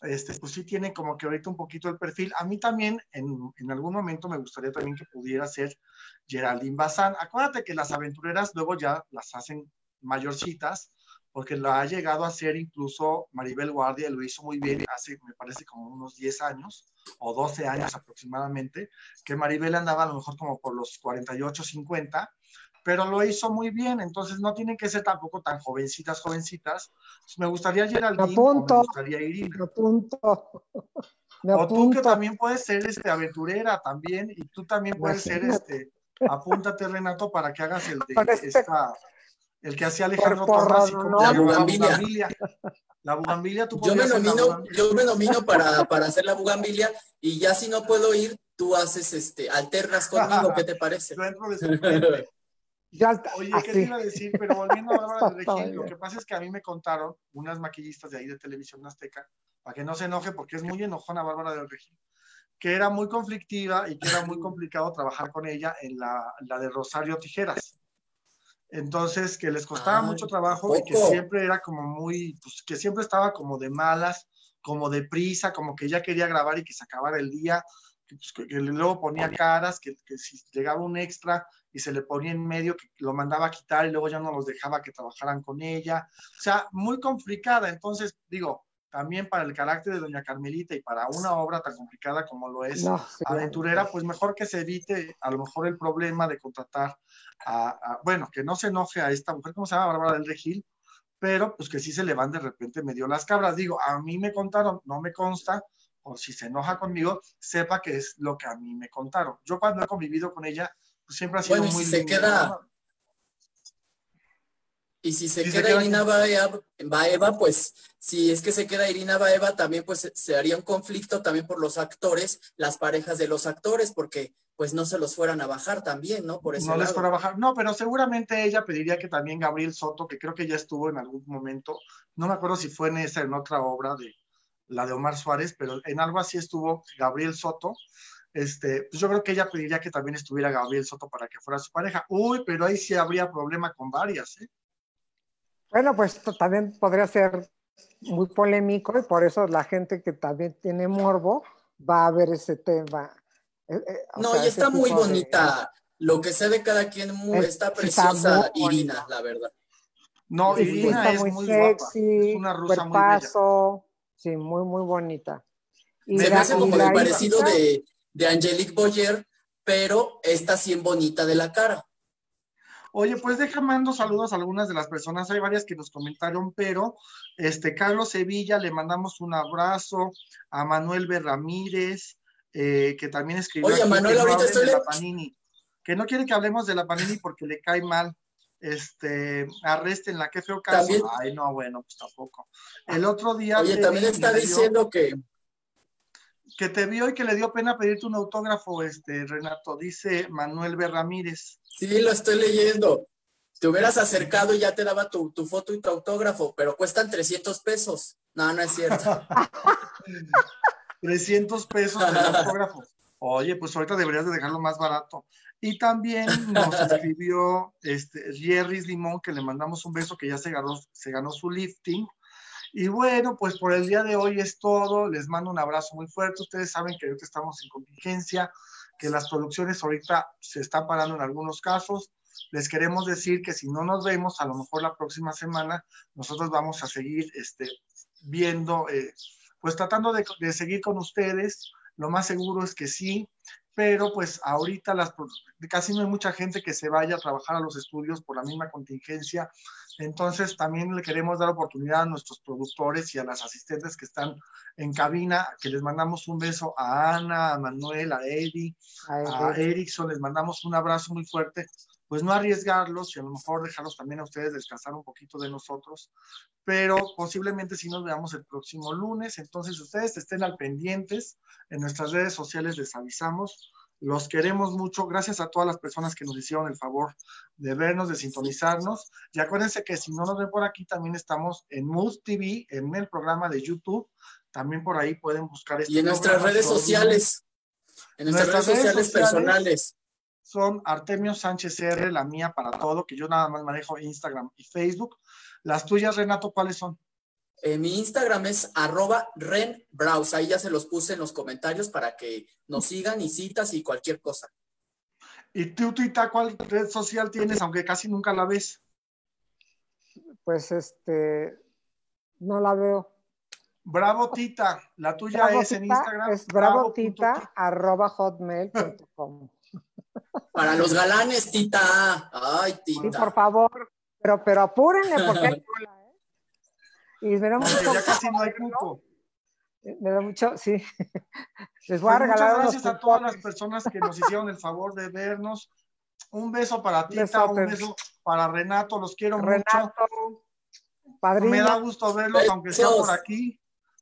Speaker 1: este, pues sí tiene como que ahorita un poquito el perfil. A mí también, en, en algún momento, me gustaría también que pudiera ser Geraldine Bazán. Acuérdate que las aventureras luego ya las hacen mayorcitas porque lo ha llegado a hacer incluso Maribel Guardia, lo hizo muy bien hace, me parece, como unos 10 años o 12 años aproximadamente, que Maribel andaba a lo mejor como por los 48, 50, pero lo hizo muy bien, entonces no tienen que ser tampoco tan jovencitas, jovencitas. me gustaría Geraldine,
Speaker 3: punto,
Speaker 1: me gustaría Irina.
Speaker 3: punto.
Speaker 1: o tú que también puedes ser este, aventurera también, y tú también puedes ser este, apúntate Renato para que hagas el de este esta, el que hacía Alejandro Tomás
Speaker 2: la bugambilia.
Speaker 1: La bugambilia, tú
Speaker 2: yo me nomino, yo me nomino para, para hacer la bugambilia y ya si no puedo ir, tú haces este, alternas conmigo, ¿qué te parece?
Speaker 1: Oye, ¿qué te iba a decir? Pero volviendo a de Regil, lo que pasa es que a mí me contaron unas maquillistas de ahí de Televisión Azteca, para que no se enoje, porque es muy enojona Bárbara del Regil, que era muy conflictiva y que era muy complicado trabajar con ella en la, la de Rosario Tijeras. Entonces, que les costaba mucho trabajo y que siempre era como muy, pues que siempre estaba como de malas, como de prisa, como que ya quería grabar y que se acabara el día, que, pues, luego ponía caras, que, que, si llegaba un extra y se le ponía en medio, que lo mandaba a quitar y luego ya no los dejaba que trabajaran con ella. O sea, muy complicada. Entonces, digo, también para el carácter de Doña Carmelita y para una obra tan complicada como lo es Aventurera, pues mejor que se evite a lo mejor el problema de contratar a, bueno, que no se enoje a esta mujer, ¿cómo se llama? Bárbara del Regil, pero pues que sí se le van de repente medio las cabras. Digo, a mí me contaron, no me consta, o si se enoja conmigo, sepa que es lo que a mí me contaron. Yo cuando he convivido con ella, pues siempre ha sido muy...
Speaker 2: se queda y si se queda Irina Baeva, pues si es que se queda Irina Baeva, también pues se haría un conflicto también por los actores, las parejas de los actores, porque pues no se los fueran a bajar también, ¿no? Por eso.
Speaker 1: No les fuera a bajar, no, pero seguramente ella pediría que también Gabriel Soto, que creo que ya estuvo en algún momento, no me acuerdo si fue en esa, en otra obra de la de Omar Suárez, pero en algo así estuvo Gabriel Soto, este, pues yo creo que ella pediría que también estuviera Gabriel Soto para que fuera su pareja. Uy, pero ahí sí habría problema con varias, ¿eh?
Speaker 3: Bueno, pues también podría ser muy polémico y por eso la gente que también tiene morbo va a ver ese tema.
Speaker 2: Eh, eh, no, y está muy bonita. Lo que sé de cada quien, está preciosa Irina, la verdad.
Speaker 1: No, Irina es muy sexy, es una rusa muy bella.
Speaker 3: Sí, muy, muy bonita.
Speaker 2: Y Se me hace como el parecido de, de Angelique Boyer, pero esta sí en bonita de la cara.
Speaker 1: Oye, pues déjame mando saludos a algunas de las personas. Hay varias que nos comentaron, pero este Carlos Sevilla, le mandamos un abrazo. A Manuel B. Ramírez, eh, que también escribió.
Speaker 2: Oye, Manuel,
Speaker 1: que
Speaker 2: ahorita estoy.
Speaker 1: De la Panini, que no quiere que hablemos de la Panini porque le cae mal. Este, arresten la que feo caso. Ay, no, bueno, pues tampoco. El otro día.
Speaker 2: Oye, también está diciendo que
Speaker 1: que te vio y que le dio pena pedirte un autógrafo, este, Renato, dice Manuel B. Ramírez.
Speaker 2: Sí, lo estoy leyendo. Te hubieras acercado y ya te daba tu, foto y tu autógrafo, pero cuestan 300 pesos. No, no es cierto.
Speaker 1: 300 pesos el autógrafo. Oye, pues ahorita deberías de dejarlo más barato. Y también nos escribió este, Jerry Limón, que le mandamos un beso, que ya se ganó, se ganó su lifting. Y bueno, pues por el día de hoy es todo. Les mando un abrazo muy fuerte. Ustedes saben que ahorita estamos en contingencia, que las producciones ahorita se están parando en algunos casos. Les queremos decir que si no nos vemos, a lo mejor la próxima semana, nosotros vamos a seguir este, viendo, eh, pues tratando de, de seguir con ustedes. Lo más seguro es que sí, pero pues ahorita las, casi no hay mucha gente que se vaya a trabajar a los estudios por la misma contingencia. Entonces también le queremos dar oportunidad a nuestros productores y a las asistentes que están en cabina, que les mandamos un beso a Ana, a Manuel, a Eddie, a Erickson, les mandamos un abrazo muy fuerte pues no arriesgarlos y a lo mejor dejarlos también a ustedes descansar un poquito de nosotros, pero posiblemente si nos veamos el próximo lunes, entonces ustedes estén al pendientes, en nuestras redes sociales les avisamos, los queremos mucho, gracias a todas las personas que nos hicieron el favor de vernos, de sintonizarnos, y acuérdense que si no nos ven por aquí, también estamos en Mood TV, en el programa de YouTube, también por ahí pueden buscar
Speaker 2: este Y en nuestras redes sociales, en nuestras, redes, sociales personales
Speaker 1: son Artemio Sánchez R, la mía para todo, que yo nada más manejo Instagram y Facebook. Las tuyas, Renato, ¿cuáles son?
Speaker 2: Eh, mi Instagram es arroba renbrowse. Ahí ya se los puse en los comentarios para que nos sigan y citas y cualquier cosa.
Speaker 1: ¿Y tú, Tita, cuál red social tienes, aunque casi nunca la ves?
Speaker 3: Pues este, no la veo.
Speaker 1: Bravo Tita, la tuya es en Instagram.
Speaker 3: Es bravo, tita, arroba hotmail.com.
Speaker 2: Para los galanes, tita. Ay, tita.
Speaker 3: Sí, por favor. Pero, pero apúrenle porque hay cola, ¿eh? Y me da mucho.
Speaker 1: Ya casi no hay cupo.
Speaker 3: Me da mucho, sí. Les voy a
Speaker 1: Pues muchas
Speaker 3: regalar
Speaker 1: gracias
Speaker 3: unos
Speaker 1: a todas las personas que nos hicieron el favor de vernos. Un beso para Tita,
Speaker 3: Besotes.
Speaker 1: un beso para Renato, los quiero mucho.
Speaker 3: Renato,
Speaker 1: Me
Speaker 3: padrino.
Speaker 1: da gusto verlos, aunque sea por aquí.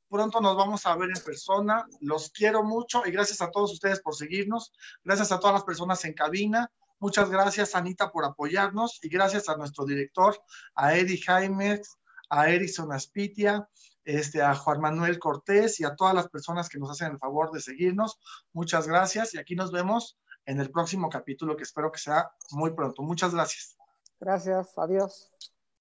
Speaker 1: Pronto nos vamos a ver en persona. Los quiero mucho y gracias a todos ustedes por seguirnos. Gracias a todas las personas en cabina. Muchas gracias, Anita, por apoyarnos y gracias a nuestro director, a Eddie Jaime, a Erickson Aspitia, este, a Juan Manuel Cortés y a todas las personas que nos hacen el favor de seguirnos. Muchas gracias y aquí nos vemos en el próximo capítulo que espero que sea muy pronto. Muchas gracias.
Speaker 3: Gracias, adiós.